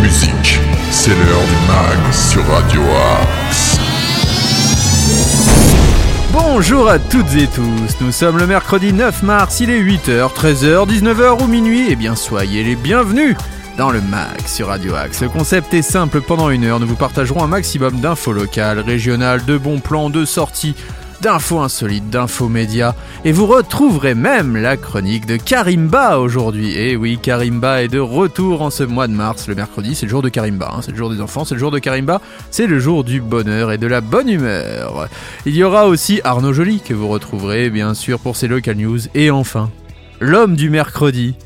musique. C'est l'heure du mag sur Radio Axe. Bonjour à toutes et tous, nous sommes le mercredi 9 mars, il est 8h, 13h, 19h ou minuit, et bien soyez les bienvenus dans le MAG sur Radio Axe. Le concept est simple, pendant une heure, nous vous partagerons un maximum d'infos locales, régionales, de bons plans, de sorties, d'infos insolites, d'infos médias. Et vous retrouverez même la chronique de Karimba aujourd'hui. Et oui, Karimba est de retour en ce mois de mars. Le mercredi, c'est le jour de Karimba. hein. C'est le jour des enfants, c'est le jour de Karimba. C'est le jour du bonheur et de la bonne humeur. Il y aura aussi Arnaud Joly que vous retrouverez bien sûr pour ses local news. Et enfin, l'homme du mercredi.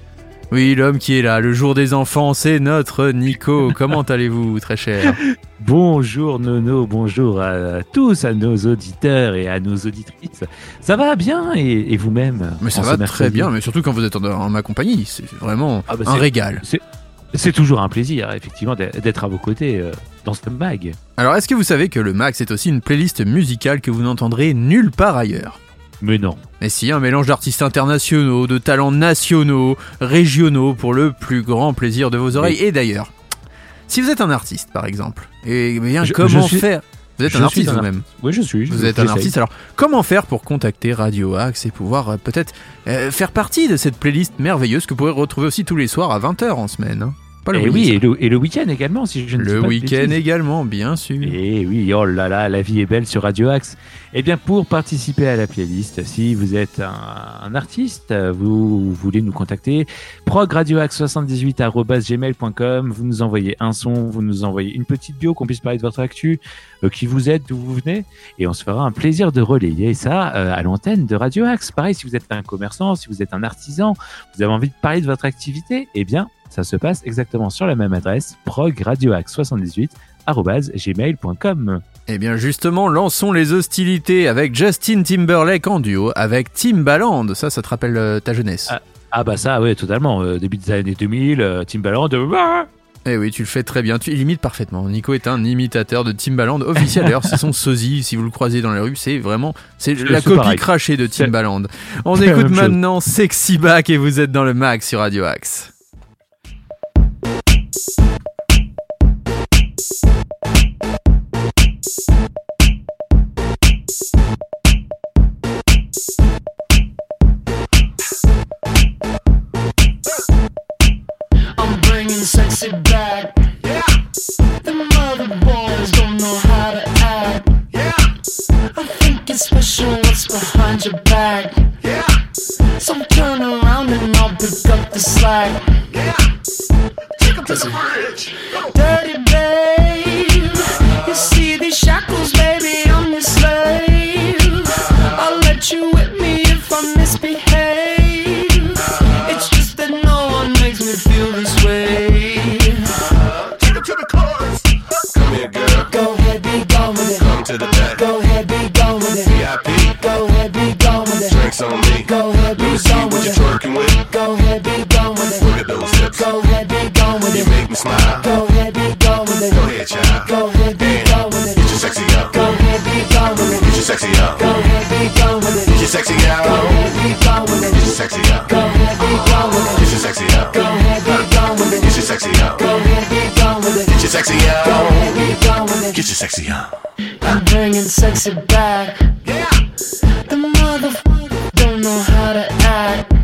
Oui, l'homme qui est là, le jour des enfants, c'est notre Nico. Comment allez-vous, très cher Bonjour Nono, bonjour à tous, à nos auditeurs et à nos auditrices. Ça va bien et, et vous-même Mais ça va très bien, mais surtout quand vous êtes en, en ma compagnie, c'est vraiment Ah bah un c'est- régal. C'est c'est toujours un plaisir, effectivement, d'être à vos côtés euh, dans ce mag. Alors, est-ce que vous savez que le Max est aussi une playlist musicale que vous n'entendrez nulle part ailleurs? Mais non. Mais si, un mélange d'artistes internationaux, de talents nationaux, régionaux, pour le plus grand plaisir de vos oreilles. Et d'ailleurs, si vous êtes un artiste, par exemple, et bien Je- comment je suis- faire? Vous êtes je un artiste vous-même Oui, je suis. Vous êtes un artiste, alors comment faire pour contacter Radio Axe et pouvoir euh, peut-être euh, faire partie de cette playlist merveilleuse que vous pourrez retrouver aussi tous les soirs à 20h en semaine hein? Pas le Et oui, et le, et le week-end également, si je ne Le week-end également, bien sûr. Et oui, oh là là, la vie est belle sur Radio Axe. Eh bien, pour participer à la playlist, si vous êtes un, un artiste, vous, voulez nous contacter, progradioaxe78.gmail.com, vous nous envoyez un son, vous nous envoyez une petite bio, qu'on puisse parler de votre actu, euh, qui vous êtes, d'où vous venez, et on se fera un plaisir de relayer ça euh, à l'antenne de Radio Axe. Pareil, si vous êtes un commerçant, si vous êtes un artisan, vous avez envie de parler de votre activité, eh bien, ça se passe exactement sur la même adresse, progradioaxe78 gmail.com. Eh bien justement, lançons les hostilités avec Justin Timberlake en duo avec Timbaland. Ça, ça te rappelle euh, ta jeunesse? Ah. Ah bah ça, ouais, totalement. Euh, début des années 2000, euh, Timbaland. bah Eh oui, tu le fais très bien, tu imites parfaitement. Nico est un imitateur de Timbaland officiel. D'ailleurs, c'est son sosie, si vous le croisez dans la rue, c'est vraiment c'est la copie pareil. crachée de Timbaland. On écoute même chose. maintenant Sexy Back et vous êtes dans le max sur Radio Axe. Sexy back. Yeah. The mother boys don't know how to act. Yeah. I think it's special what's behind your back. Yeah. So turn around and I'll pick up the slack. Yeah. Take 'em to the bridge. Dirty with. Get your sexy out. Go ahead, be gone with it. sexy Go ahead, be gone with Get your sexy out. Go ahead, be gone with Get it. your sexy out. Go ahead, be gone with Get it. your sexy out. Go ahead, be gone with it. Get your sexy Go out. ahead, be gone with it. Get your sexy out. I'm bringing sexy back. Yeah. The motherfucker don't know how to act.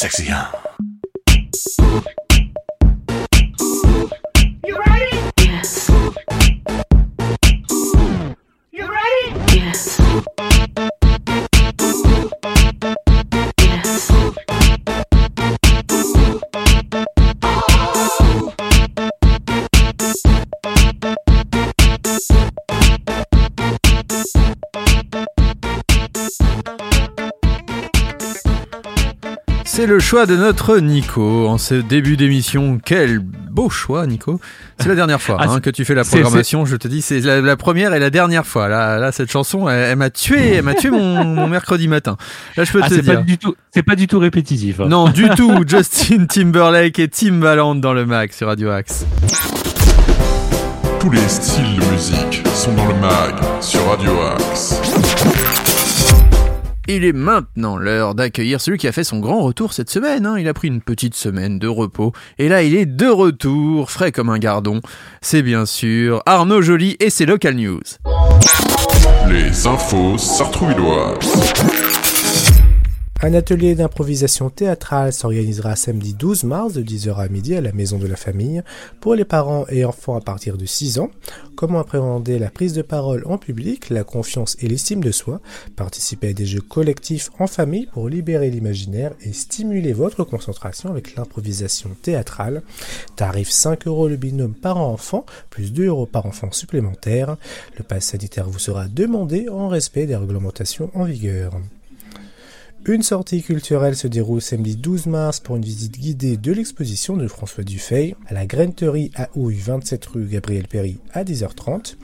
Sexy out. Le choix de notre Nico en ce début d'émission. Quel beau choix, Nico. C'est la dernière fois Ah, hein, que tu fais la programmation. Je te dis, c'est la, la première et la dernière fois. Là, là cette chanson, elle, elle m'a tué, elle m'a tué mon, mon mercredi matin. Là, je peux Ah, te c'est pas dire. du tout, c'est pas du tout répétitif. hein. Non, du tout. Justin Timberlake et Timbaland dans le mag sur Radio Axe. Tous les styles de musique sont dans le mag sur Radio Axe. Il est maintenant l'heure d'accueillir celui qui a fait son grand retour cette semaine. hein. Il a pris une petite semaine de repos. Et là, il est de retour, frais comme un gardon. C'est bien sûr Arnaud Joly et ses local news. Les infos sartrouilloises. Un atelier d'improvisation théâtrale s'organisera samedi 12 mars de 10h à midi à la Maison de la Famille pour les parents et enfants à partir de 6 ans. Comment appréhender la prise de parole en public, la confiance et l'estime de soi? Participer à des jeux collectifs en famille pour libérer l'imaginaire et stimuler votre concentration avec l'improvisation théâtrale. Tarif 5 euros le binôme parent-enfant, plus 2 euros par enfant supplémentaire. Le pass sanitaire vous sera demandé en respect des réglementations en vigueur. Une sortie culturelle se déroule samedi 12 mars pour une visite guidée de l'exposition de François Dufay à la Graineterie à Houille, 27 rue Gabriel Péry à 10h30.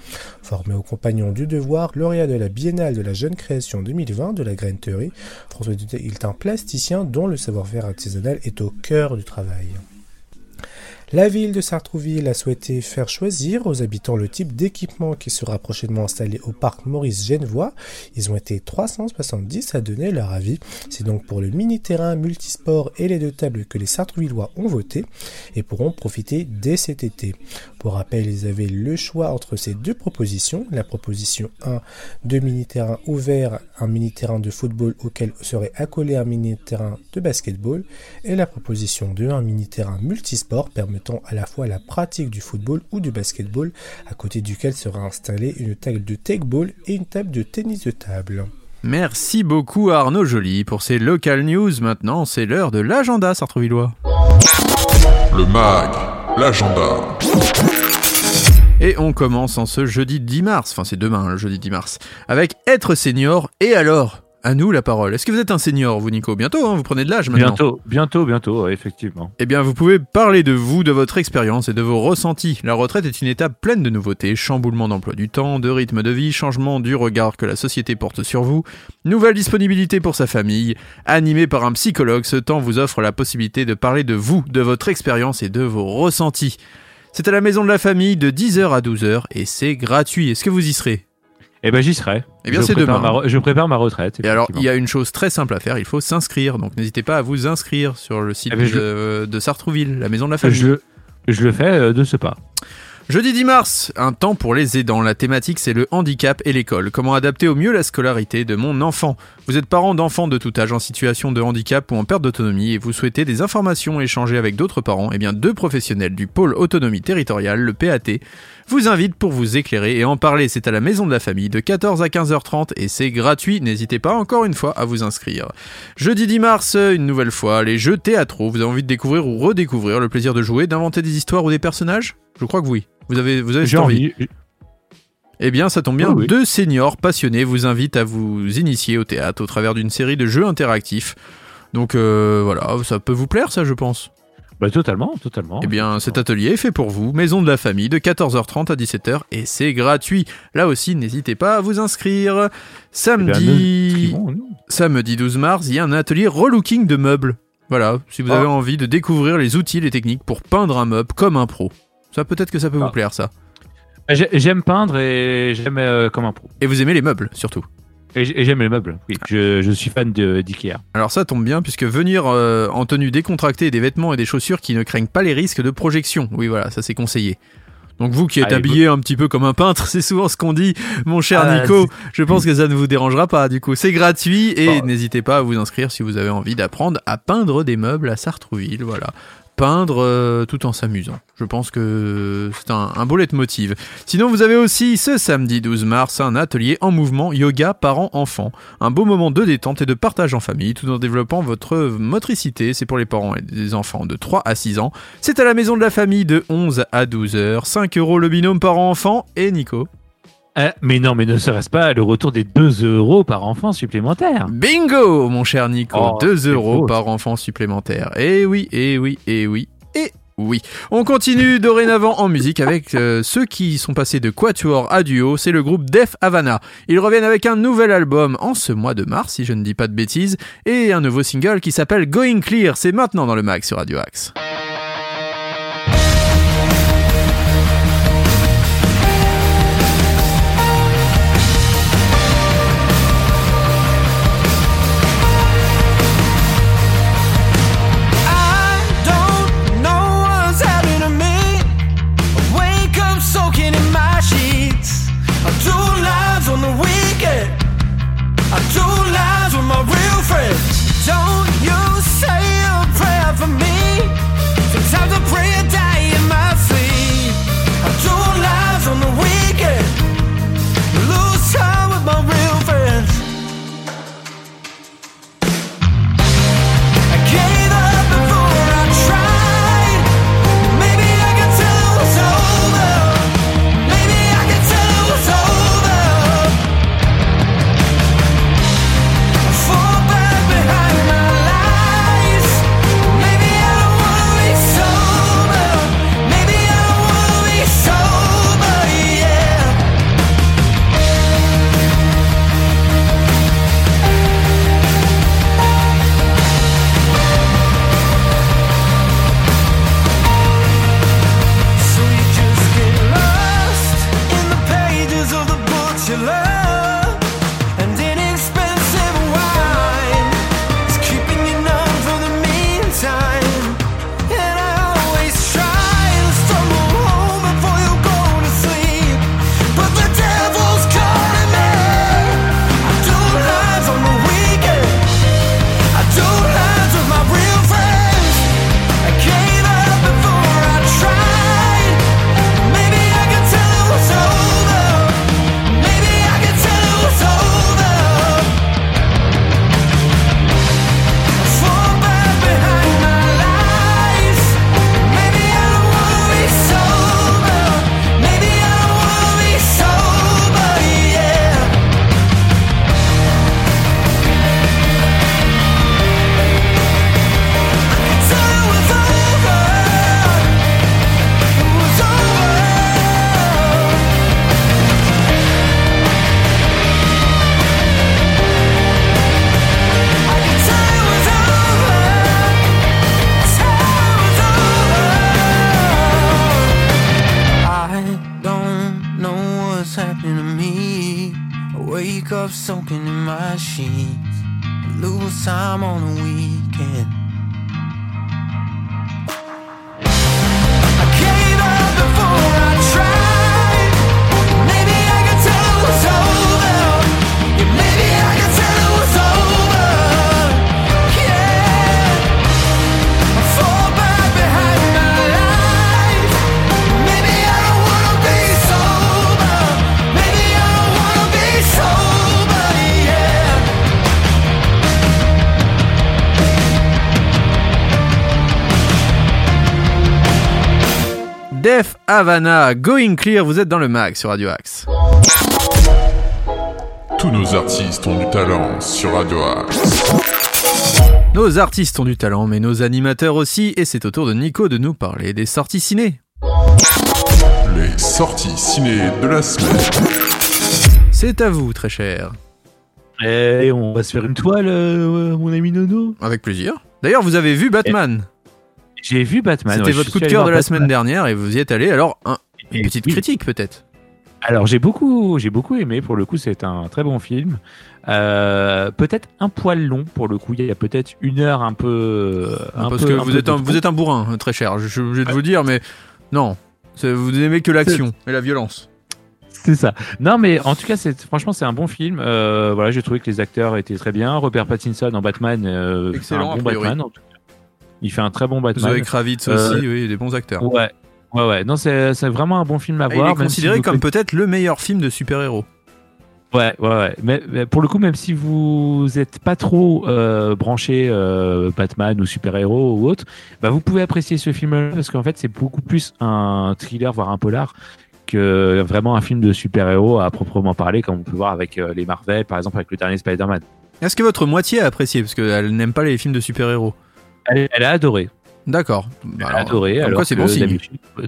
Formé aux compagnons du devoir, lauréat de la Biennale de la jeune création 2020 de la Graineterie, François Dufay est un plasticien dont le savoir-faire artisanal est au cœur du travail. La ville de Sartrouville a souhaité faire choisir aux habitants le type d'équipement qui sera prochainement installé au parc Maurice Genevois. Ils ont été 370 à donner leur avis. C'est donc pour le mini-terrain multisport et les deux tables que les Sartrouvillois ont voté et pourront profiter dès cet été. Pour rappel, ils avaient le choix entre ces deux propositions. La proposition 1, deux mini-terrains ouverts, un mini-terrain de football auquel serait accolé un mini-terrain de basketball et la proposition 2, un mini-terrain multisport permettant à la fois la pratique du football ou du basketball, à côté duquel sera installée une table de take-ball et une table de tennis de table. Merci beaucoup Arnaud Joly pour ces local news. Maintenant, c'est l'heure de l'agenda sartrouvillois. Le mag, l'agenda. Et on commence en ce jeudi 10 mars, enfin c'est demain le jeudi 10 mars, avec être senior et alors? À nous la parole. Est-ce que vous êtes un senior, vous Nico? Bientôt, hein, vous prenez de l'âge maintenant. Bientôt, bientôt, bientôt, effectivement. Eh bien, vous pouvez parler de vous, de votre expérience et de vos ressentis. La retraite est une étape pleine de nouveautés, chamboulement d'emploi du temps, de rythme de vie, changement du regard que la société porte sur vous, nouvelle disponibilité pour sa famille. Animé par un psychologue, ce temps vous offre la possibilité de parler de vous, de votre expérience et de vos ressentis. C'est à la maison de la famille de 10h à 12h et c'est gratuit. Est-ce que vous y serez? Eh ben, j'y serai. Eh bien, Je c'est prépare demain. ma je prépare ma retraite. Et alors, il y a une chose très simple à faire, il faut s'inscrire. Donc n'hésitez pas à vous inscrire sur le site Eh ben, je- de, de Sartrouville, la maison de la famille. je, je le fais euh, de ce pas. Jeudi 10 mars, un temps pour les aidants. La thématique c'est le handicap et l'école. Comment adapter au mieux la scolarité de mon enfant Vous êtes parent d'enfants de tout âge en situation de handicap ou en perte d'autonomie et vous souhaitez des informations échangées avec d'autres parents Eh bien deux professionnels du pôle autonomie territoriale, le PAT, vous invitent pour vous éclairer et en parler. C'est à la maison de la famille de 14 à 15h30 et c'est gratuit. N'hésitez pas encore une fois à vous inscrire. Jeudi 10 mars, une nouvelle fois, les jeux théâtraux. Vous avez envie de découvrir ou redécouvrir le plaisir de jouer, d'inventer des histoires ou des personnages? Je crois que oui. Vous avez, vous avez J'ai cette envie. envie. Eh bien, ça tombe bien. Oui, oui. Deux seniors passionnés vous invitent à vous initier au théâtre au travers d'une série de jeux interactifs. Donc euh, voilà, ça peut vous plaire ça je pense. Bah, totalement, totalement. Eh bien, cet atelier est fait pour vous, Maison de la Famille, de 14h30 à 17h, et c'est gratuit. Là aussi, n'hésitez pas à vous inscrire. Eh bien, Samedi, inscrivons-nous. samedi 12 mars, il y a un atelier relooking de meubles. Voilà, si vous Ah. avez envie de découvrir les outils, les techniques pour peindre un meuble comme un pro. Ça peut-être que ça peut Ah. vous plaire ça. J'ai- J'aime peindre et j'aime euh, comme un pro. Et vous aimez les meubles surtout. Et j'aime les meubles. Oui, je, je suis fan de- d'Ikea. Alors ça tombe bien puisque venir euh, en tenue décontractée, des vêtements et des chaussures qui ne craignent pas les risques de projection. Oui voilà, ça c'est conseillé. Donc vous qui êtes Allez, habillé un petit peu comme un peintre, c'est souvent ce qu'on dit, mon cher Ah, Nico. Je pense que ça ne vous dérangera pas du coup. C'est gratuit et Bon. n'hésitez pas à vous inscrire si vous avez envie d'apprendre à peindre des meubles à Sartrouville. Voilà. Peindre euh, tout en s'amusant. Je pense que c'est un, un beau leitmotiv. Sinon, vous avez aussi ce samedi 12 mars un atelier en mouvement yoga parents-enfants. Un beau moment de détente et de partage en famille tout en développant votre motricité. C'est pour les parents et les enfants de 3 à 6 ans. C'est à la maison de la famille de 11 à 12 heures. 5 euros le binôme parent-enfant et Nico. Euh, mais non, mais ne serait-ce pas le retour des 2 euros par enfant supplémentaire Bingo, mon cher Nico. Oh, 2 c'est euros par enfant supplémentaire. Et oui, et oui, et oui, et oui. On continue dorénavant en musique avec euh, ceux qui sont passés de quatuor à duo. C'est le groupe Def Havana. Ils reviennent avec un nouvel album en ce mois de mars, si je ne dis pas de bêtises, et un nouveau single qui s'appelle Going Clear. C'est maintenant dans le mag sur Radio Axe. Def Havana, Going Clear, vous êtes dans le mag sur Radio Axe. Tous nos artistes ont du talent sur Radio Axe. Nos artistes ont du talent, mais nos animateurs aussi, et c'est au tour de Nico de nous parler des sorties ciné. Les sorties ciné de la semaine. C'est à vous, très cher. Et on va se faire une toile, euh, mon ami Nono. Avec plaisir. D'ailleurs, vous avez vu Batman. J'ai vu Batman. C'était ouais, votre coup de cœur de la semaine dernière et vous y êtes allé. Alors, un- une Et petite oui. critique peut-être. Alors j'ai beaucoup, j'ai beaucoup aimé. Pour le coup, c'est un très bon film. Euh, peut-être un poil long pour le coup. Il y a peut-être une heure un peu. un Parce peu- que un vous peu êtes, un, vous êtes un bourrin, euh, très cher. Je suis obligé de vous dire, mais non. Vous aimez que l'action et la violence. C'est ça. Non, mais en tout cas, c'est franchement, c'est un bon film. Euh, voilà, j'ai trouvé que les acteurs étaient très bien. Robert Pattinson en Batman, euh, Excellent, un bon. Batman. en tout cas. Il fait un très bon Batman. Zoé Kravitz Euh, aussi, oui, des bons acteurs. Ouais, ouais, ouais. Non, c'est vraiment un bon film à Ah, il voir. est même si considéré comme peut-être le meilleur film de super-héros. Ouais, ouais, ouais. Mais, mais pour le coup, même si vous êtes pas trop euh, branché euh, Batman ou super-héros ou autre, bah vous pouvez apprécier ce film-là parce qu'en fait, c'est beaucoup plus un thriller, voire un polar, que vraiment un film de super-héros à proprement parler, comme on peut voir avec euh, les Marvel, par exemple avec le dernier Spider-Man. Est-ce que votre moitié a apprécié Parce qu'elle n'aime pas les films de super-héros. Elle, elle a adoré. D'accord. Elle a Alors, adoré. alors c'est bon signe.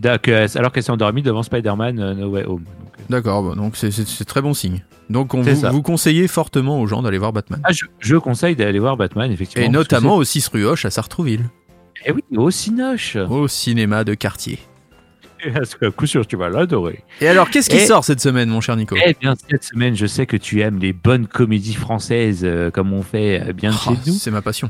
Alors qu'elle s'est endormie devant Spider-Man euh, No Way Home. Euh, D'accord, donc c'est- très bon signe. Donc on vous, conseillez fortement aux gens d'aller voir Batman. Ah, je, je conseille d'aller voir Batman, effectivement. Et notamment au 6 rue Hoche à Sartrouville, Eh oui, au Cinoche. au cinéma de quartier. Parce que, à coup sûr, tu vas l'adorer. Et alors, qu'est-ce qui Et- sort cette semaine, mon cher Nico? Eh bien, cette semaine, je sais que tu aimes les bonnes comédies françaises euh, comme on fait bien de Oh, chez nous. C'est ma passion.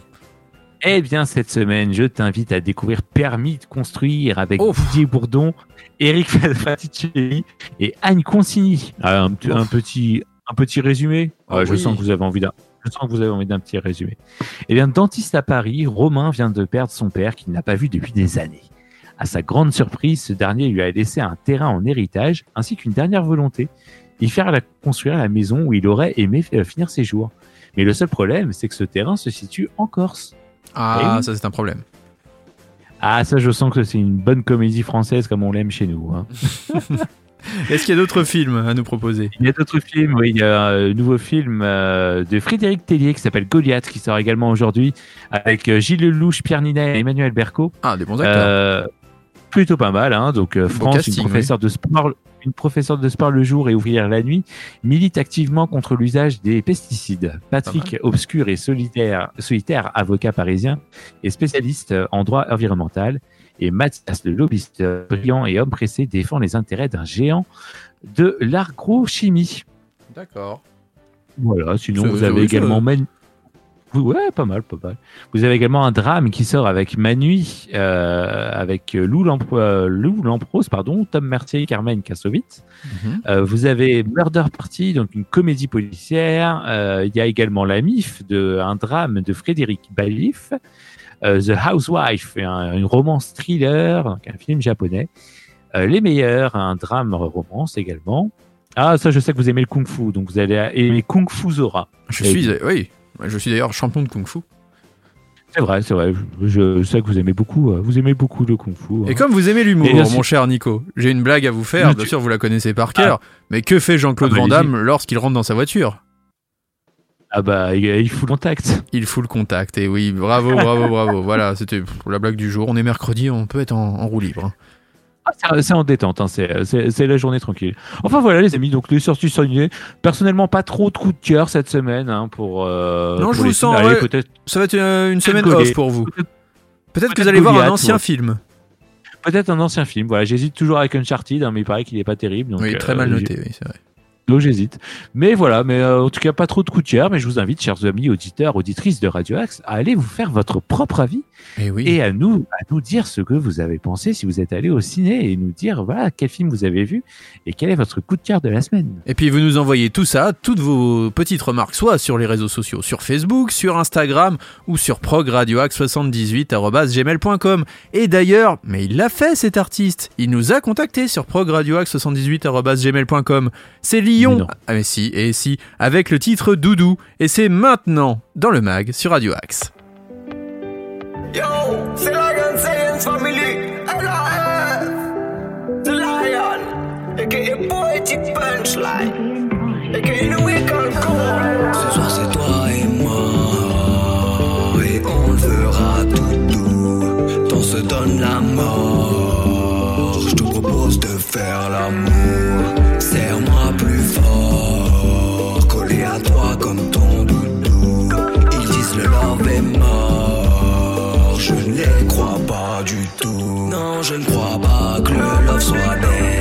Eh bien, cette semaine, je t'invite à découvrir Permis de construire avec. Didier Bourdon, Eric Faticelli et Anne Consigny. Ah, un, petit- un petit, un petit résumé. Ah Ouais, Je oui. sens que vous avez envie d'un. Je sens que vous avez envie d'un petit résumé. Eh bien, dentiste à Paris, Romain vient de perdre son père qu'il n'a pas vu depuis des années. À sa grande surprise, ce dernier lui a laissé un terrain en héritage ainsi qu'une dernière volonté, y faire la, construire la maison où il aurait aimé euh, finir ses jours. Mais le seul problème, c'est que ce terrain se situe en Corse. Ah, oui. ça c'est un problème. Ah, ça, je sens que c'est une bonne comédie française comme on l'aime chez nous. hein. Est-ce qu'il y a d'autres films à nous proposer? Il y a d'autres films, oui. Il y a un nouveau film euh, de Frédéric Tellier qui s'appelle Goliath, qui sort également aujourd'hui, avec euh, Gilles Lelouch, Pierre Ninet et Emmanuel Berco. Ah, des bons acteurs. Euh, plutôt pas mal, hein. Donc, France, casting, une professeure de sport. Une professeure de sport le jour et ouvrière la nuit milite activement contre l'usage des pesticides. Patrick, obscur et solitaire, solitaire avocat parisien, est spécialiste en droit environnemental. Et Mathias, le lobbyiste brillant et homme pressé, défend les intérêts d'un géant de l'agrochimie. D'accord. Voilà, sinon vous avez également Ouais, pas mal, pas mal. Vous avez également un drame qui sort avec Manui, euh, avec Lou, euh, Lamprose, pardon, Tom Mercier, Carmen Kassovitz. Mhm. Euh, vous avez Murder Party, donc une comédie policière. Euh, Il y a également La Mif, de, un drame de Frédéric Balif. The Housewife, un, une romance thriller, donc un film japonais. Les Meilleurs, un drame romance également. Ah, ça, je sais que vous aimez le Kung Fu, donc vous allez aimer Kung Fu Zora. Je suis, oui, je suis d'ailleurs champion de kung-fu. C'est vrai, c'est vrai. Je, sais que vous aimez beaucoup, euh, vous aimez beaucoup le Kung Fu. Et hein. comme vous aimez Et l'humour, mon cher Nico, j'ai une blague à vous faire. Bien sûr, vous la connaissez par cœur. Mais que fait Jean-Claude Ah bah, Van Damme lorsqu'il rentre dans sa voiture? Ah bah, il, fout contact. Il fout le contact. Et oui, bravo, bravo, bravo. Voilà, c'était la blague du jour. On est mercredi, on peut être en, en roue libre. hein. Ah, c'est- en détente, hein, c'est la journée tranquille. Enfin voilà les amis, donc les sorties soignées. Personnellement, pas trop de coups de cœur cette semaine hein, pour. euh, Non, pour je vous sens, Allez, ouais. Ça va être une, une semaine off pour vous. peut-être- que vous allez voir un ancien ouais. film. peut-être un ancien film. Voilà, j'hésite toujours avec Uncharted, hein, mais il paraît qu'il est pas terrible. Donc, oui, très euh, mal noté, oui, c'est vrai. Donc j'hésite. Mais voilà, mais euh, en tout cas pas trop de cœur. Mais je vous invite, chers amis auditeurs, auditrices de Radio Axe, à aller vous faire votre propre avis Et oui. et à nous, à nous dire ce que vous avez pensé si vous êtes allé au ciné et nous dire voilà quel film vous avez vu et quel est votre coup de cœur de la semaine. Et puis vous nous envoyez tout ça, toutes vos petites remarques, soit sur les réseaux sociaux, sur Facebook, sur Instagram ou sur progradioax78@gmail.com. Et d'ailleurs, mais il l'a fait cet artiste, il nous a contacté sur progradioax78@gmail.com. C'est Mais Ah mais si, et si, avec le titre Doudou, et c'est maintenant dans le mag sur Radio Axe. Yo, c'est Lion Science Family. LRF. The Lion. aka Poetic Punchline. aka The Weekend Call. Ce soir c'est toi et moi Et on fera tout doux. Tant se donne la mort. Je te propose de faire l'amour. Non, je ne crois pas que le love soit dead.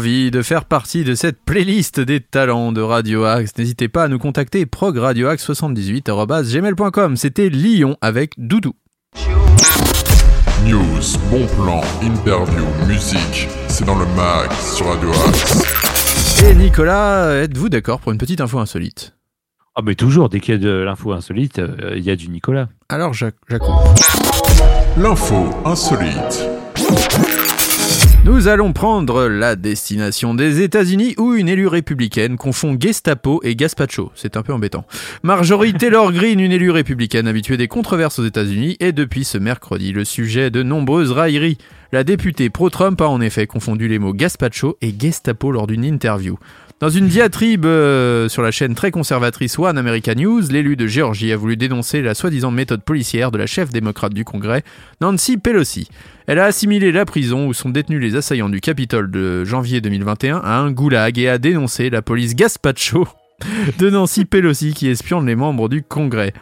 Envie de faire partie de cette playlist des talents de Radio Axe, n'hésitez pas à nous contacter progradioaxe78.gmail.com. C'était Lyon avec Doudou. News, bon plan, interview, musique, c'est dans le mag sur Radio Axe. Et Nicolas, êtes-vous d'accord pour une petite info insolite? Ah, mais toujours, dès qu'il y a de l'info insolite, euh, il y a du Nicolas. Alors, Jacques, Jacques. L'info insolite. Nous allons prendre la destination des États-Unis où une élue républicaine confond Gestapo et Gaspacho. C'est un peu embêtant. Marjorie Taylor Greene, une élue républicaine habituée des controverses aux États-Unis, est depuis ce mercredi le sujet de nombreuses railleries. La députée pro-Trump a en effet confondu les mots Gaspacho et Gestapo lors d'une interview. Dans une diatribe euh, sur la chaîne très conservatrice One America News, l'élu de Géorgie a voulu dénoncer la soi-disant méthode policière de la chef démocrate du Congrès, Nancy Pelosi. Elle a assimilé la prison où sont détenus les assaillants du Capitole de janvier 2021 à un goulag et a dénoncé la police Gaspacho de Nancy Pelosi qui espionne les membres du Congrès.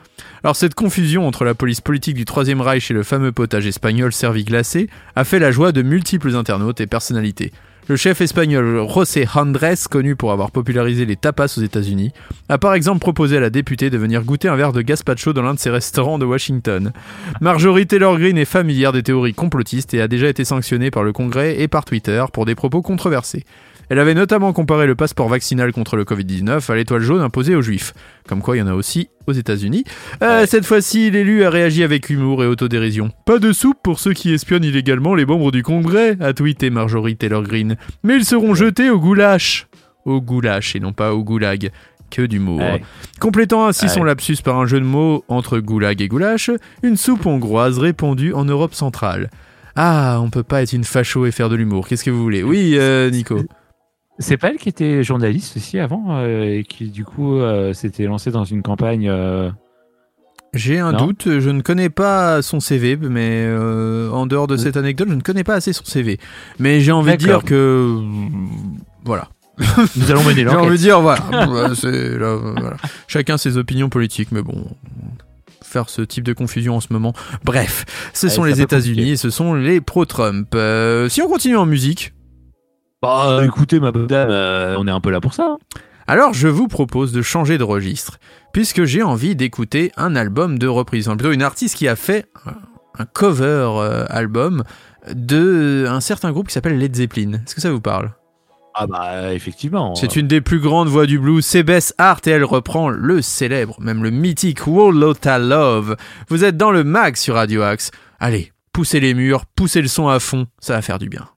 Alors cette confusion entre la police politique du Troisième Reich et le fameux potage espagnol servi glacé a fait la joie de multiples internautes et personnalités. Le chef espagnol José Andrés, connu pour avoir popularisé les tapas aux États-Unis, a par exemple proposé à la députée de venir goûter un verre de gazpacho dans l'un de ses restaurants de Washington. Marjorie Taylor Greene est familière des théories complotistes et a déjà été sanctionnée par le Congrès et par Twitter pour des propos controversés. Elle avait notamment comparé le passeport vaccinal contre le Covid-19 à l'étoile jaune imposée aux juifs. Comme quoi, il y en a aussi aux États-Unis. Euh, Cette fois-ci, l'élu a réagi avec humour et autodérision. Pas de soupe pour ceux qui espionnent illégalement les membres du Congrès, a tweeté Marjorie Taylor Greene. Mais ils seront jetés au goulash. Au goulash et non pas au goulag. Que d'humour. Complétant ainsi son lapsus par un jeu de mots entre goulag et goulash, une soupe hongroise répandue en Europe centrale. Ah, on peut pas être une facho et faire de l'humour. Qu'est-ce que vous voulez? Oui, euh, Nico. C'est pas elle qui était journaliste aussi avant euh, et qui du coup euh, s'était lancée dans une campagne. euh, J'ai un Non. doute, je ne connais pas son CV, mais euh, en dehors de cette anecdote, je ne connais pas assez son CV. Mais j'ai envie de dire que... Voilà. Nous allons mener J'ai envie de dire, voilà. Ouais, c'est- là, voilà. Chacun ses opinions politiques, mais bon... Faire ce type de confusion en ce moment. Bref, ce Ouais, sont c'est les peu États-Unis compliqué. et ce sont les pro-Trump. Euh, si on continue en musique, Bah écoutez ma bonne dame, euh, on est un peu là pour ça. hein. Alors je vous propose de changer de registre, puisque j'ai envie d'écouter un album de reprise, enfin, plutôt une artiste qui a fait un- un cover euh, album de un certain groupe qui s'appelle Led Zeppelin. Est-ce que ça vous parle? Ah bah effectivement. C'est une des plus grandes voix du blues, c'est Bess Hart et elle reprend le célèbre, même le mythique Wall Love. Vous êtes dans le mag sur Radio Axe. Allez, poussez les murs, poussez le son à fond, ça va faire du bien.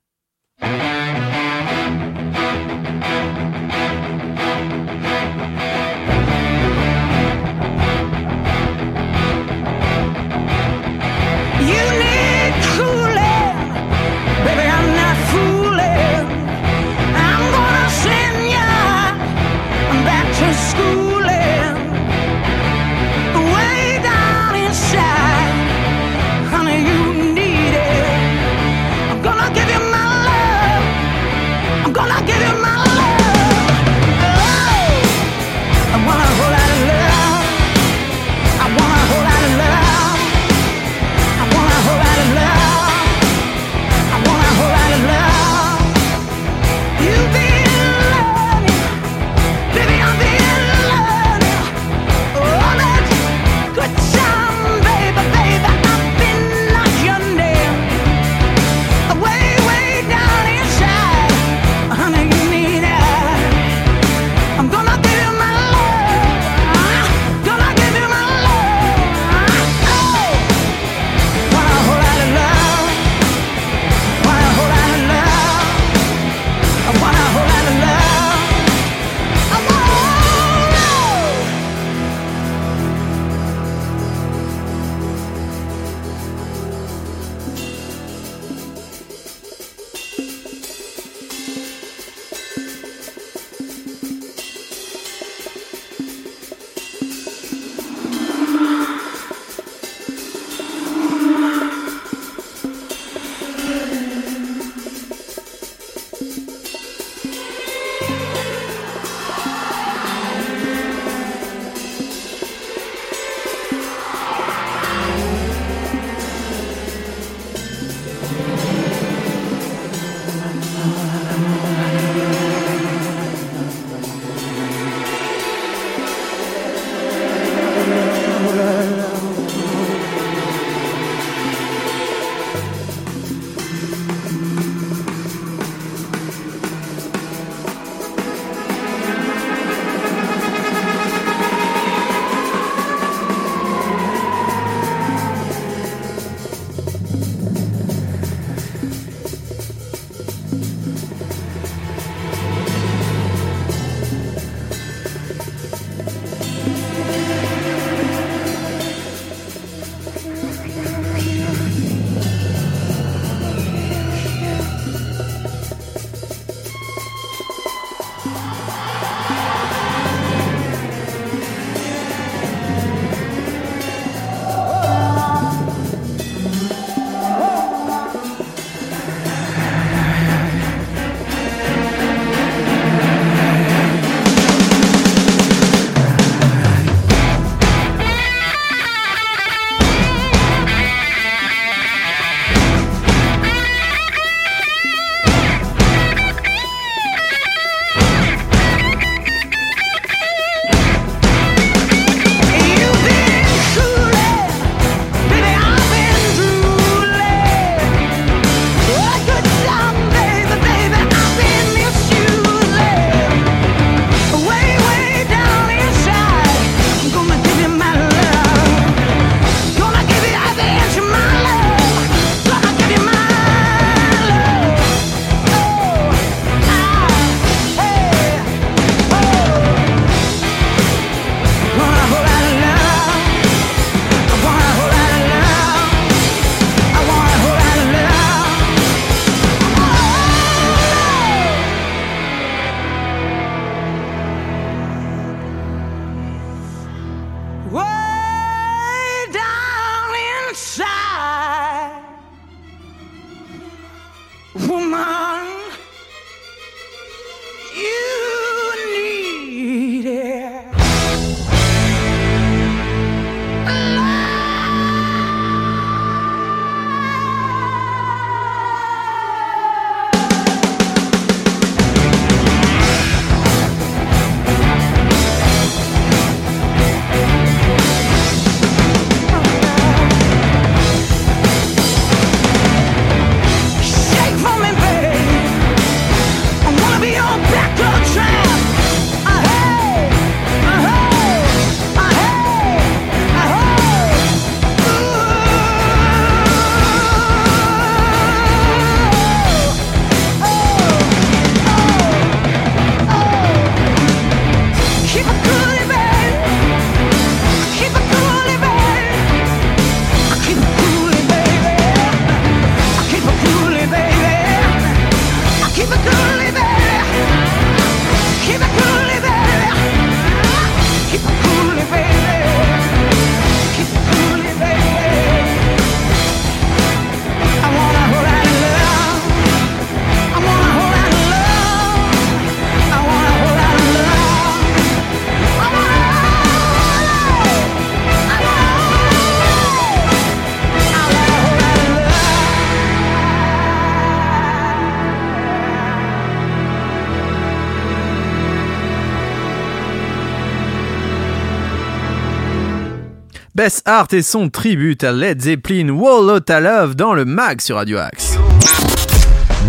Best Art et son tribute à Led Zeppelin Wall of Love dans le mag sur Radio Axe.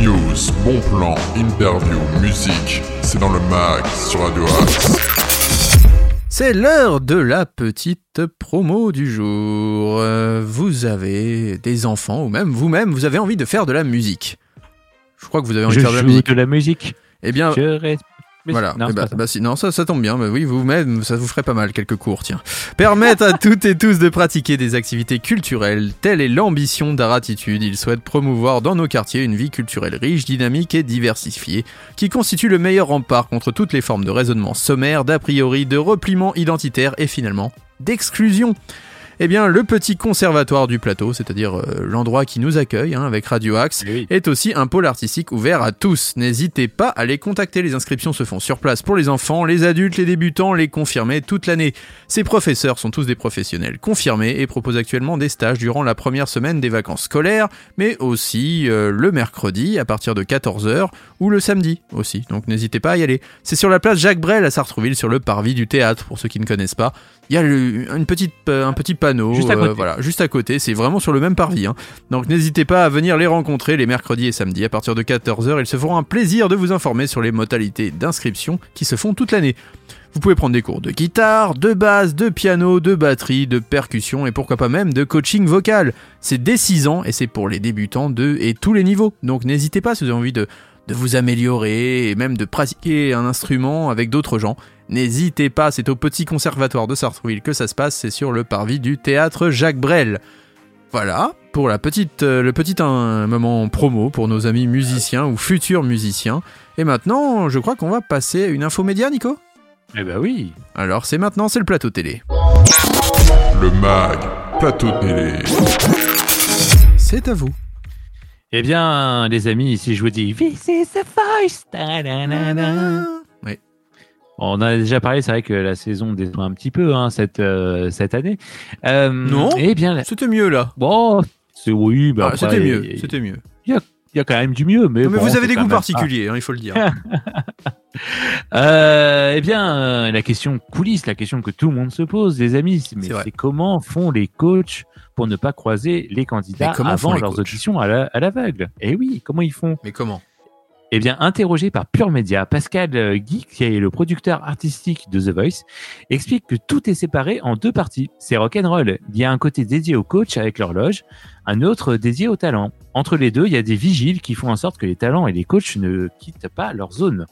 News, bon plan, interview, musique, c'est dans le mag sur Radio Axe. C'est l'heure de la petite promo du jour. Euh, vous avez des enfants ou même vous-même, vous avez envie de faire de la musique. Je crois que vous avez envie Je de faire de la joue musique. de la musique. Eh bien, Je reste- Mais Voilà, non, Eh c'est bah, bah si, non, ça, ça tombe bien, bah oui, vous-même, ça vous ferait pas mal quelques cours, tiens. Permettre à toutes et tous de pratiquer des activités culturelles, telle est l'ambition d'Aratitude. Il souhaite promouvoir dans nos quartiers une vie culturelle riche, dynamique et diversifiée, qui constitue le meilleur rempart contre toutes les formes de raisonnement sommaire, d'a priori, de repliement identitaire et finalement d'exclusion. Eh bien, le petit conservatoire du plateau, c'est-à-dire euh, l'endroit qui nous accueille hein, avec Radio Axe, Oui. est aussi un pôle artistique ouvert à tous. N'hésitez pas à les contacter, les inscriptions se font sur place pour les enfants, les adultes, les débutants, les confirmés toute l'année. Ces professeurs sont tous des professionnels confirmés et proposent actuellement des stages durant la première semaine des vacances scolaires, mais aussi euh, le mercredi à partir de 14h ou le samedi aussi. Donc n'hésitez pas à y aller. C'est sur la place Jacques Brel à Sartrouville sur le parvis du théâtre pour ceux qui ne connaissent pas. Il y a le- une petite, euh, un petit panneau, Juste à côté. voilà, juste à côté. C'est vraiment sur le même parvis. hein. Donc n'hésitez pas à venir les rencontrer les mercredis et samedis à partir de 14h. Ils se feront un plaisir de vous informer sur les modalités d'inscription qui se font toute l'année. Vous pouvez prendre des cours de guitare, de basse, de piano, de batterie, de percussion et pourquoi pas même de coaching vocal. C'est dès 6 ans et c'est pour les débutants de et tous les niveaux. Donc n'hésitez pas si vous avez envie de, de vous améliorer et même de pratiquer un instrument avec d'autres gens. N'hésitez pas, c'est au Petit Conservatoire de Sartrouville que ça se passe, c'est sur le parvis du théâtre Jacques Brel. Voilà, pour la petite, euh, le petit un, moment promo pour nos amis musiciens ou futurs musiciens. Et maintenant, je crois qu'on va passer à une info média, Nico? Eh ben oui. Alors c'est maintenant, c'est le plateau télé. Le mag, plateau télé. C'est à vous. Eh bien, les amis, si je vous dis This is the voice. Oui. On en a déjà parlé, c'est vrai que la saison déçoit un petit peu hein, cette, euh, cette année. Euh, Non. Eh bien, la- C'était mieux là. bon, c'est oui, bah Ah, c'était mieux, il- c'était mieux. Il y a quand même du mieux, mais, Non, mais bon, vous avez des goûts particuliers, hein, il faut le dire. Euh, eh bien, la question coulisse, la question que tout le monde se pose, les amis, mais c'est comment font les coachs pour ne pas croiser les candidats avant leurs auditions à la- l'aveugle Eh oui, comment ils font? Mais comment? Eh bien, interrogé par Pure Media, Pascal euh, Guy, qui est le producteur artistique de The Voice, explique que tout est séparé en deux parties. C'est rock'n'roll. Il y a un côté dédié aux coachs avec l'horloge, un autre dédié aux talents. Entre les deux, il y a des vigiles qui font en sorte que les talents et les coachs ne quittent pas leur zone.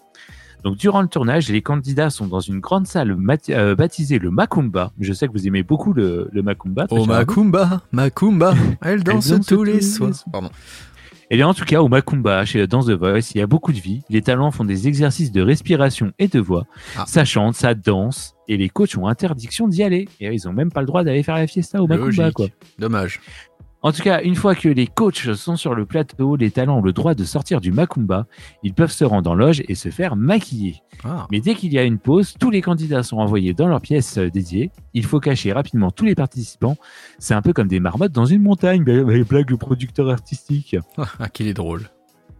Donc, durant le tournage, les candidats sont dans une grande salle euh, baptisée le Macumba. Je sais que vous aimez beaucoup le, le Macumba. très Oh. Macumba, Macumba, elle danse, danse tous tous les soirs. Pardon. Et bien, en tout cas, au Macumba, chez dans The Voice, il y a beaucoup de vie. Les talents font des exercices de respiration et de voix. Ah. Ça chante, ça danse. Et les coachs ont interdiction d'y aller. Et ils ont même pas le droit d'aller faire la fiesta au Macumba, Logique. quoi. Dommage. En tout cas, une fois que les coachs sont sur le plateau, les talents ont le droit de sortir du Macumba. Ils peuvent se rendre en loge et se faire maquiller. Ah. Mais dès qu'il y a une pause, tous les candidats sont envoyés dans leur pièce euh, dédiée. Il faut cacher rapidement tous les participants. C'est un peu comme des marmottes dans une montagne. Blague le producteur artistique. Ah, qu'il est drôle.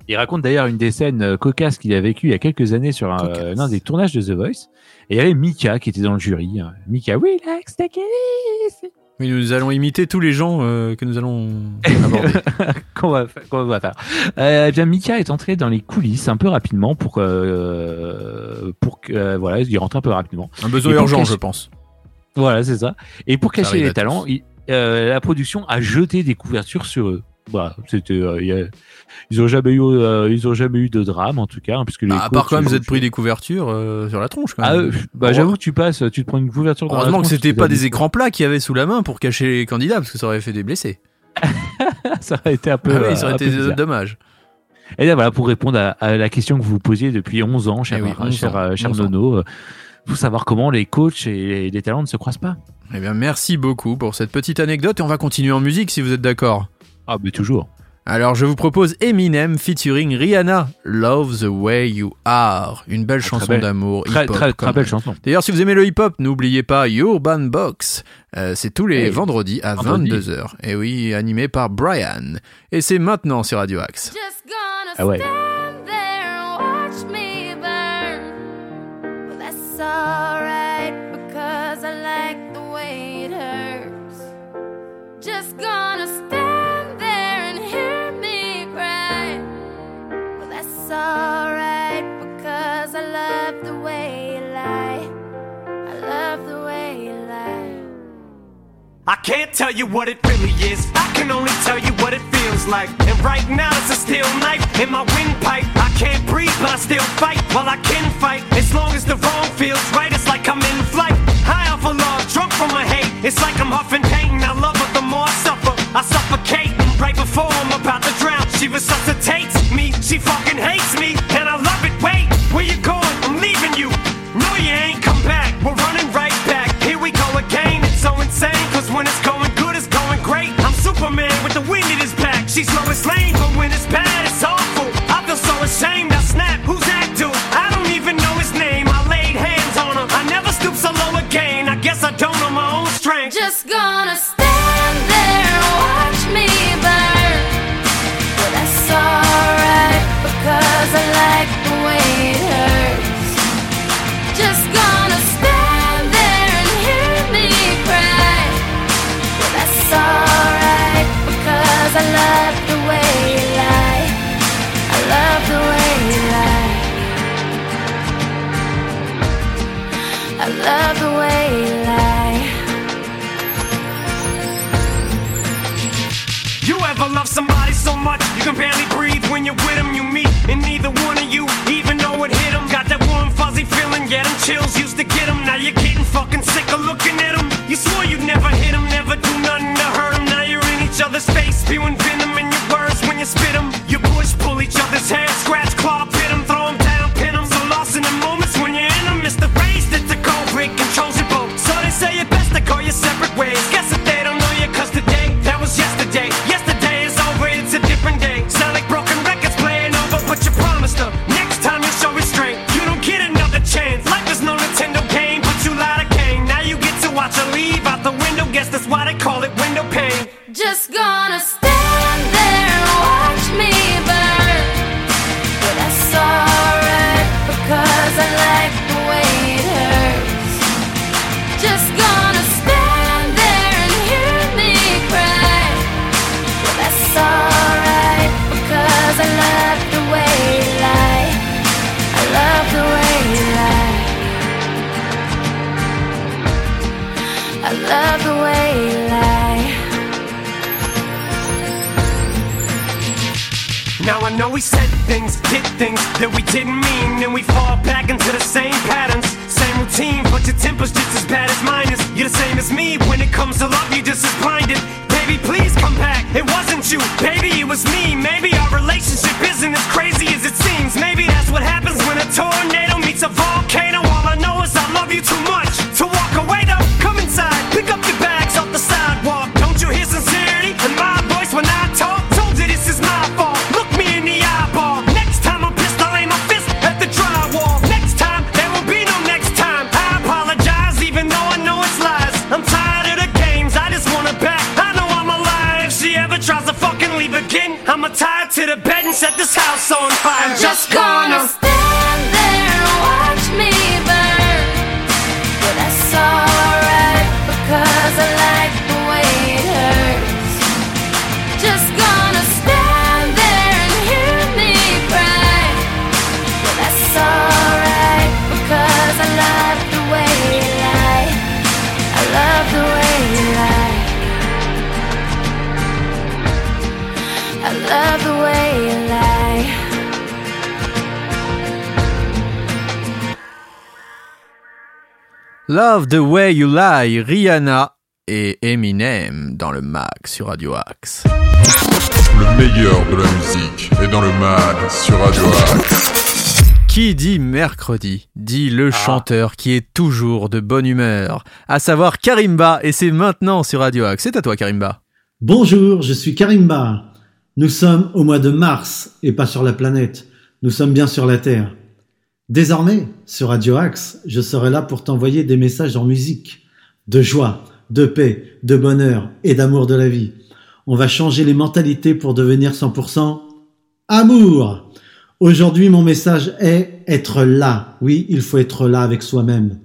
Il raconte d'ailleurs une des scènes euh, cocasses qu'il a vécues il y a quelques années sur un- l'un des tournages de The Voice. Et il y avait Mika qui était dans le jury. hein. Mika, relax, take it easy. Mais nous allons imiter tous les gens euh, que nous allons aborder. Qu'on va, faire. Euh, eh bien, Mika est entré dans les coulisses un peu rapidement pour que, euh, pour que, voilà, il rentre un peu rapidement. Un besoin urgent, cacher- je pense. Voilà, c'est ça. Et pour Ça cacher les talents, il- la production a jeté des couvertures sur eux. Voilà, c'était, euh, il a- ils ont jamais eu, euh, ils ont jamais eu de drame en tout cas, hein, puisque les Bah, à part quand même, vous êtes pris des couvertures euh, sur la tronche. Quand Ah, même. bah, j'avoue que tu passes, tu te prends une couverture dans la Heureusement que tronche, c'était pas des écrans plats qu'il y avait sous la main pour cacher les candidats, parce que ça aurait fait des blessés. ça aurait été un peu, Ah oui, ça aurait un peu été bizarre. dommage. Et là, voilà, pour répondre à, à la question que vous posiez depuis 11 ans, cher, Eh oui, 11 cher, ans, euh, cher 11 ans. Nono, euh, faut savoir comment les coachs et les, les talents ne se croisent pas. Eh bien, merci beaucoup pour cette petite anecdote et on va continuer en musique si vous êtes d'accord. Ah, mais toujours. Alors, je vous propose Eminem featuring Rihanna, Love the Way You Are, une belle Ah, très chanson d'amour Très, hip-hop. très, très comme- belle chanson. D'ailleurs, si vous aimez le hip-hop, n'oubliez pas Urban Box. Euh, c'est tous les Hey. vendredis à Vendredi. 22h. Et oui, animé par Brian. Et c'est maintenant sur Radio Axe. Just gonna Ah ouais. I can't tell you what it really is. I can only tell you what it feels like. And right now it's a steel knife in my windpipe. I can't breathe, but I still fight. Well, I can fight as long as the wrong feels right. It's like I'm in flight. High off of love, drunk from my hate. It's like I'm huffing pain. I love her the more I suffer. I suffocate right before I'm about to drown. She resuscitates. Love the Way You Lie, Rihanna et Eminem dans le mag sur Radio Axe. Le meilleur de la musique est dans le mag sur Radio Axe. Qui dit mercredi dit le ah. chanteur qui est toujours de bonne humeur, à savoir Karimba, et c'est maintenant sur Radio Axe. C'est à toi Karimba. Bonjour, je suis Karimba. Nous sommes au mois de mars et pas sur la planète. Nous sommes bien sur la Terre. Désormais, sur Radio Axe, je serai là pour t'envoyer des messages en musique, de joie, de paix, de bonheur et d'amour de la vie. On va changer les mentalités pour devenir 100% amour. Aujourd'hui, mon message est être là. Oui, il faut être là avec soi-même.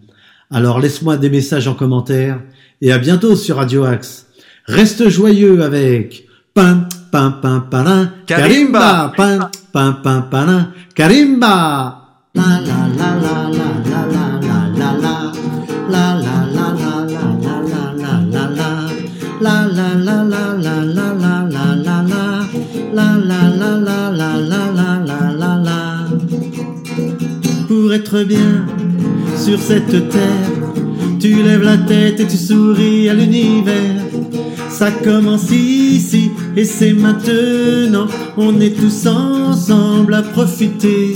Alors laisse-moi des messages en commentaire et à bientôt sur Radio Axe. Reste joyeux avec pam pam pam karimba karimba pour être bien sur cette terre. Tu lèves la tête et tu souris à l'univers. Ça commence ici et c'est maintenant. On est tous ensemble à profiter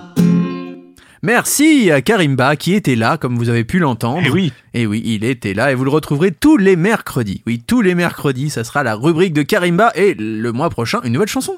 Merci à Karimba qui était là, comme vous avez pu l'entendre. Eh oui. Et oui, il était là et vous le retrouverez tous les mercredis. Oui, tous les mercredis, ça sera la rubrique de Karimba et le mois prochain, une nouvelle chanson.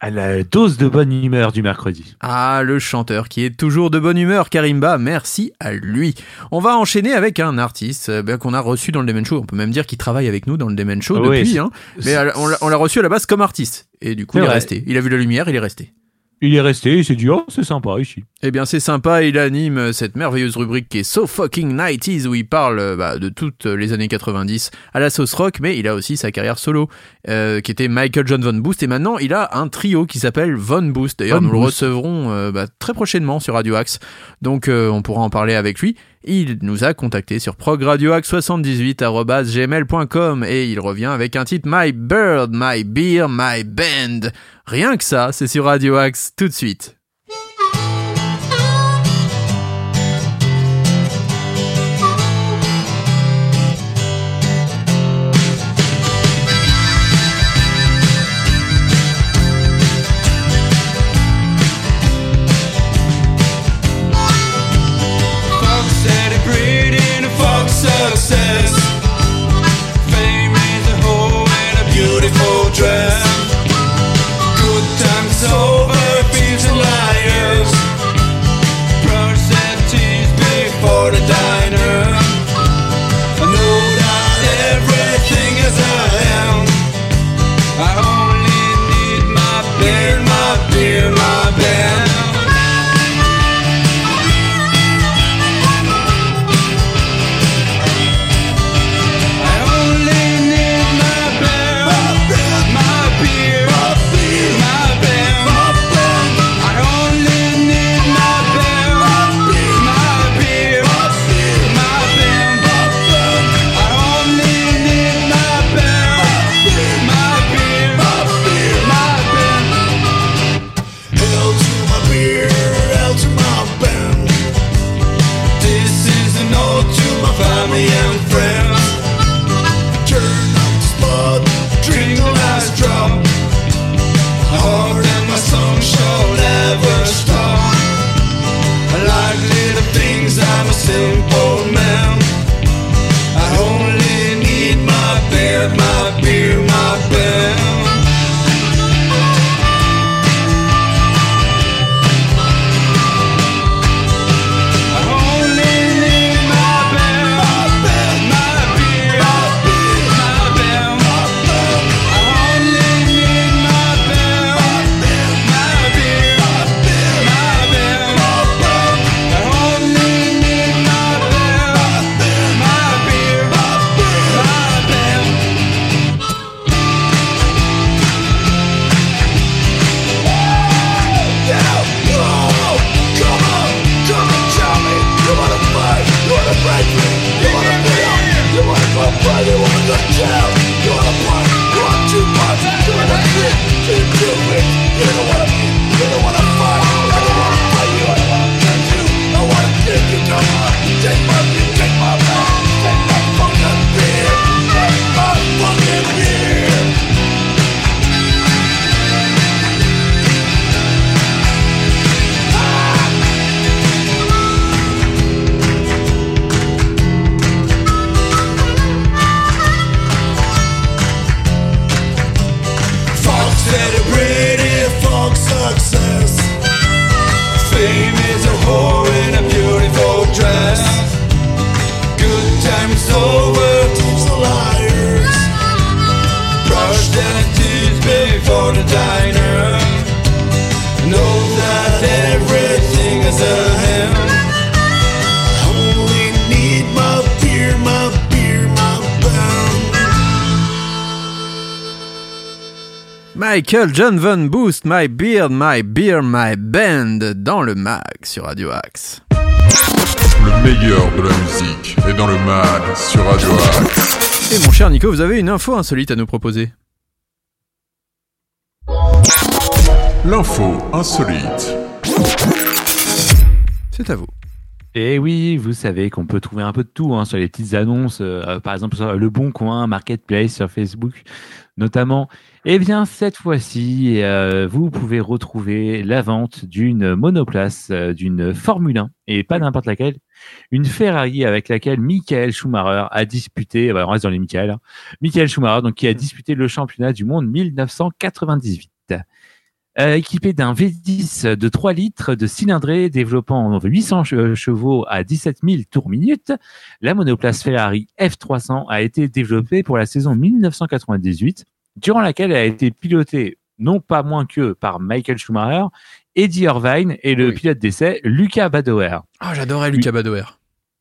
À la dose de bonne humeur du mercredi. Ah, le chanteur qui est toujours de bonne humeur, Karimba, merci à lui. On va enchaîner avec un artiste euh, ben, qu'on a reçu dans le Demen Show. On peut même dire qu'il travaille avec nous dans le Demen Show Oui, depuis. c'est- Hein. Mais c'est- euh, on l'a- on l'a reçu à la base comme artiste. Et du coup, C'est il est vrai. resté. Il a vu la lumière, il est resté. Il est resté, il s'est dit, oh, c'est sympa ici. Eh bien, c'est sympa, il anime cette merveilleuse rubrique qui est So Fucking 90s où il parle euh, bah, de toutes les années 90 à la sauce rock, mais il a aussi sa carrière solo euh, qui était Michael John Von Boost et maintenant il a un trio qui s'appelle Von Boost. D'ailleurs, nous le recevrons euh, bah, très prochainement sur Radio Axe, donc euh, on pourra en parler avec lui. Il nous a contacté sur progradioaxe78@gmail.com et il revient avec un titre My Bird, My Beer, My Band. Rien que ça, c'est sur Radio Axe tout de suite. Michael John Von Boost, My Beard, My Beer, My Band dans le mag sur Radio Axe. Le meilleur de la musique est dans le mag sur Radio Axe. Et mon cher Nico, vous avez une info insolite à nous proposer. L'info insolite. C'est à vous. Et oui, vous savez qu'on peut trouver un peu de tout hein, sur les petites annonces, euh, par exemple sur Le Bon Coin, Marketplace, sur Facebook notamment. Eh bien, cette fois-ci, euh, vous pouvez retrouver la vente d'une monoplace, euh, d'une Formule 1, et pas n'importe laquelle, une Ferrari avec laquelle Michael Schumacher a disputé, bah, on reste dans les Michael, hein, Michael Schumacher, donc qui a disputé le championnat du monde 1998. Euh, équipé d'un V10 de 3 litres de cylindrée développant 800 che- chevaux à 17 000 tours minute, la monoplace Ferrari F300 a été développée pour la saison 1998, durant laquelle elle a été pilotée non pas moins que par Michael Schumacher, Eddie Irvine et le Oui. pilote d'essai Luca Badoer. Ah, j'adorais Lucas Badoer.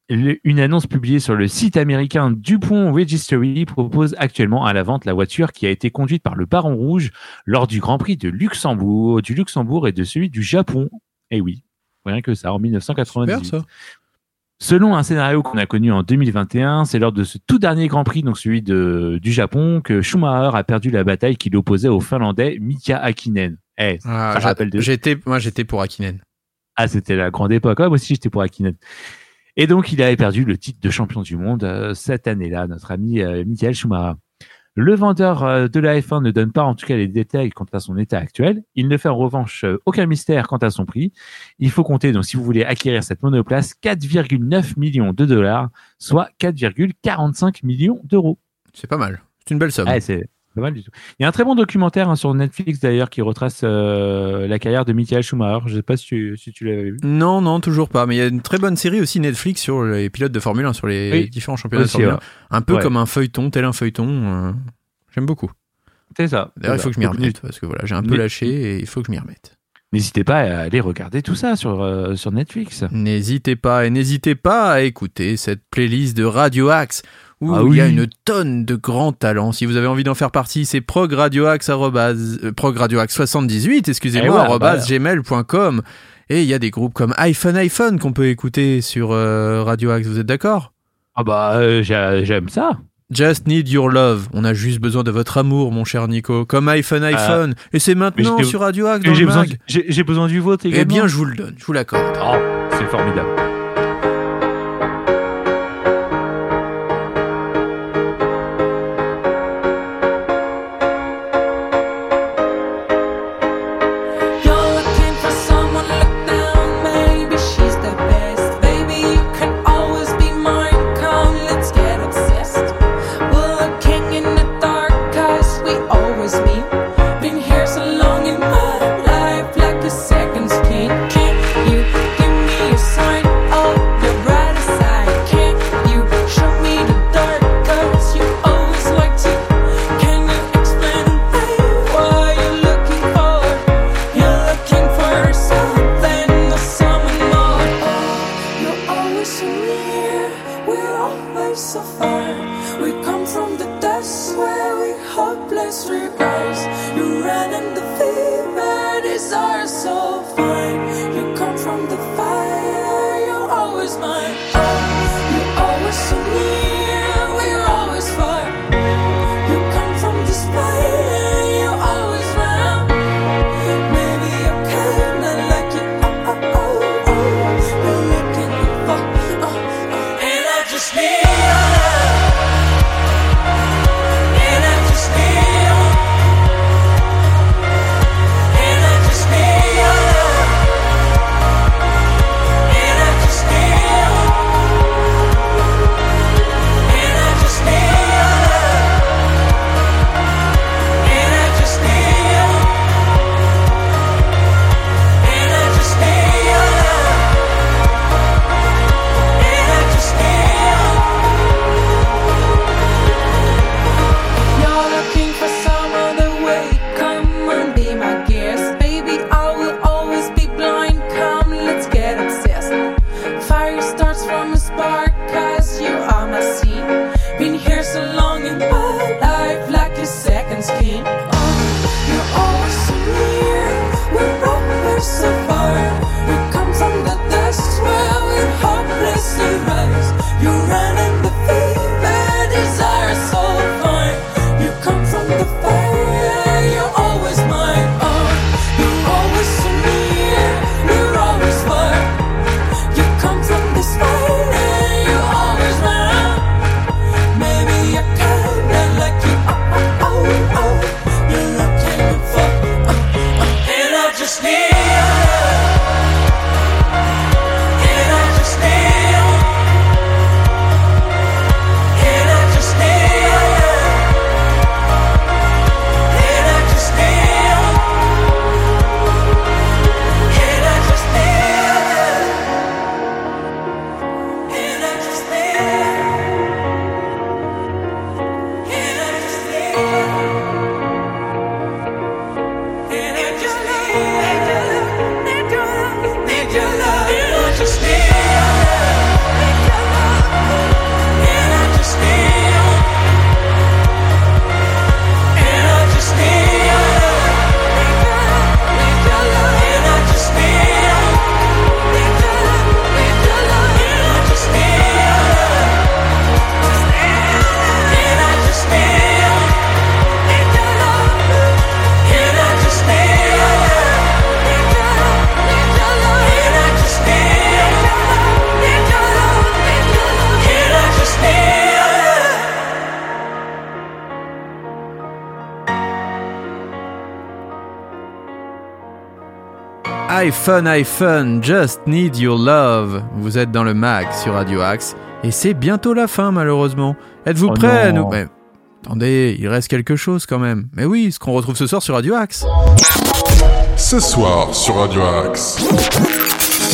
Une annonce publiée sur le site américain Dupont Registry propose actuellement à la vente la voiture qui a été conduite par le Baron Rouge lors du Grand Prix de Luxembourg, du Luxembourg et de celui du Japon. Eh oui, rien que ça, en 1998. Super ça. Selon un scénario qu'on a connu en 2021, c'est lors de ce tout dernier Grand Prix, donc celui de, du Japon, que Schumacher a perdu la bataille qui l'opposait au Finlandais Mika Hakkinen. Eh, Ah, ça j'a- rappelle de... j'étais, moi j'étais pour Akinen. Ah, c'était la grande époque. Ah, moi aussi, j'étais pour Hakkinen. Et donc, il avait perdu le titre de champion du monde euh, cette année-là, notre ami euh, Michael Schumacher. Le vendeur euh, de la F1 ne donne pas en tout cas les détails quant à son état actuel. Il ne fait en revanche euh, aucun mystère quant à son prix. Il faut compter, donc si vous voulez acquérir cette monoplace, 4,9 millions de dollars, soit 4,45 millions d'euros. C'est pas mal. C'est une belle somme. Ah, c'est pas mal du tout. Il y a un très bon documentaire hein, sur Netflix d'ailleurs qui retrace euh, la carrière de Michael Schumacher. Je sais pas si tu, si tu l'avais vu. Non, non, toujours pas. Mais il y a une très bonne série aussi Netflix sur les pilotes de Formule 1, sur les Oui. différents championnats Aussi, de Formule 1. ouais. Un peu Ouais. comme un feuilleton, tel un feuilleton. euh, J'aime beaucoup. C'est ça. D'ailleurs, il faut que je m'y remette parce que voilà, j'ai un peu lâché et il faut que je m'y remette. N'hésitez pas à aller regarder tout ça sur, euh, sur Netflix. N'hésitez pas et n'hésitez pas à écouter cette playlist de Radio Axe où Ah il y a une tonne de grands talents. Si vous avez envie d'en faire partie, c'est progradioaxe arrobase- euh, progradioaxe78, excusez-moi, Eh gmail.com. Et il y a des groupes comme iPhone iPhone qu'on peut écouter sur euh, Radio Axe. Vous êtes d'accord? Ah bah, euh, j'ai- j'aime ça. Just need your love. On a juste besoin de votre amour, mon cher Nico. Comme iPhone iPhone. et c'est maintenant Euh, sur Radio Axe dans J'ai le besoin, j'ai besoin du vôtre Eh également. bien, je vous le donne. Je vous l'accorde. Oh, c'est formidable. iPhone, iPhone, just need your love. Vous êtes dans le mag sur Radio Axe et c'est bientôt la fin malheureusement. Êtes-vous Oh prêts à nous? Mais, Attendez, il reste quelque chose quand même. Mais oui, ce qu'on retrouve ce soir sur Radio Axe. Ce soir sur Radio Axe.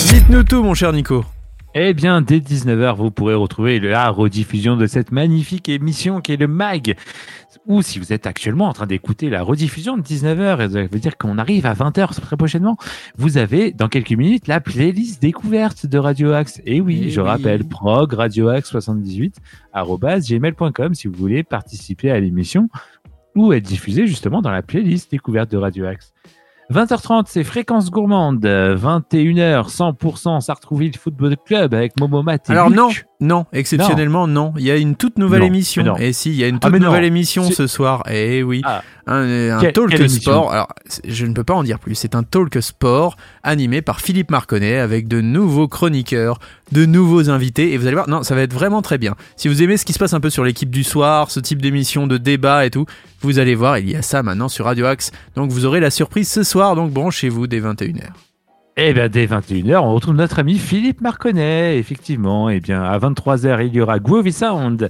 Dites-nous tout mon cher Nico. Eh bien, dès 19h, vous pourrez retrouver la rediffusion de cette magnifique émission qui est le MAG. Ou si vous êtes actuellement en train d'écouter la rediffusion de 19h, et ça veut dire qu'on arrive à 20h très prochainement, vous avez dans quelques minutes la playlist découverte de Radio Axe. Et oui, Eh je oui. rappelle, prog radioaxe 78 gmail.com si vous voulez participer à l'émission ou être diffusé justement dans la playlist découverte de Radio Axe. 20h30, c'est Fréquence Gourmande. 21h, 100% Sartrouville Football Club avec Momo Mat et Alors Luc. non, non, exceptionnellement non. Il y a une toute nouvelle Non, émission. Et si, il y a une Ah, toute non. nouvelle émission ce soir. Eh oui, Ah. un, un Quelle- talk quelle sport. Alors, je ne peux pas en dire plus. C'est un talk sport animé par Philippe Marconnet avec de nouveaux chroniqueurs, de nouveaux invités. Et vous allez voir, non, ça va être vraiment très bien. Si vous aimez ce qui se passe un peu sur l'équipe du soir, ce type d'émission de débat et tout, vous allez voir, il y a ça maintenant sur Radio Axe. Donc vous aurez la surprise ce soir. Donc branchez-vous dès 21h. Eh bien, dès 21h, on retrouve notre ami Philippe Marconnet, effectivement. Eh bien, à 23h, il y aura Groovy Sound.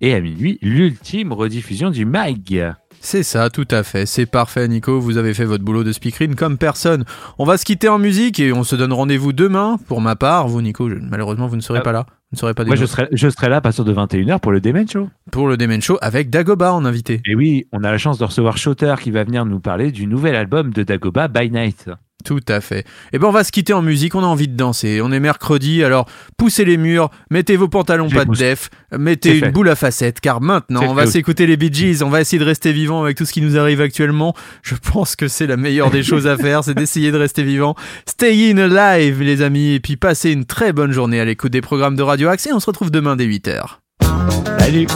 Et à minuit, l'ultime rediffusion du MAG. C'est ça, tout à fait. C'est parfait, Nico. Vous avez fait votre boulot de speakerine comme personne. On va se quitter en musique et on se donne rendez-vous demain. Pour ma part, vous, Nico, je- malheureusement, vous ne serez Ah. pas là. Vous ne serez pas Moi, je serai, je serai là à partir de 21h pour le Demen Show. Pour le Demen Show avec Dagoba en invité. Et oui, on a la chance de recevoir Shotter qui va venir nous parler du nouvel album de Dagoba, By Night. Tout à fait. Et ben, on va se quitter en musique. On a envie de danser. On est mercredi, alors poussez les murs, mettez vos pantalons pas de def, mettez une fait. boule à facettes, car maintenant, on va s'écouter les Bee Gees. On va essayer de rester vivant avec tout ce qui nous arrive actuellement. Je pense que c'est la meilleure des choses à faire, c'est d'essayer de rester vivant. Stay in alive, les amis, et puis passez une très bonne journée à l'écoute des programmes de Radio Axe et on se retrouve demain dès 8h. Salut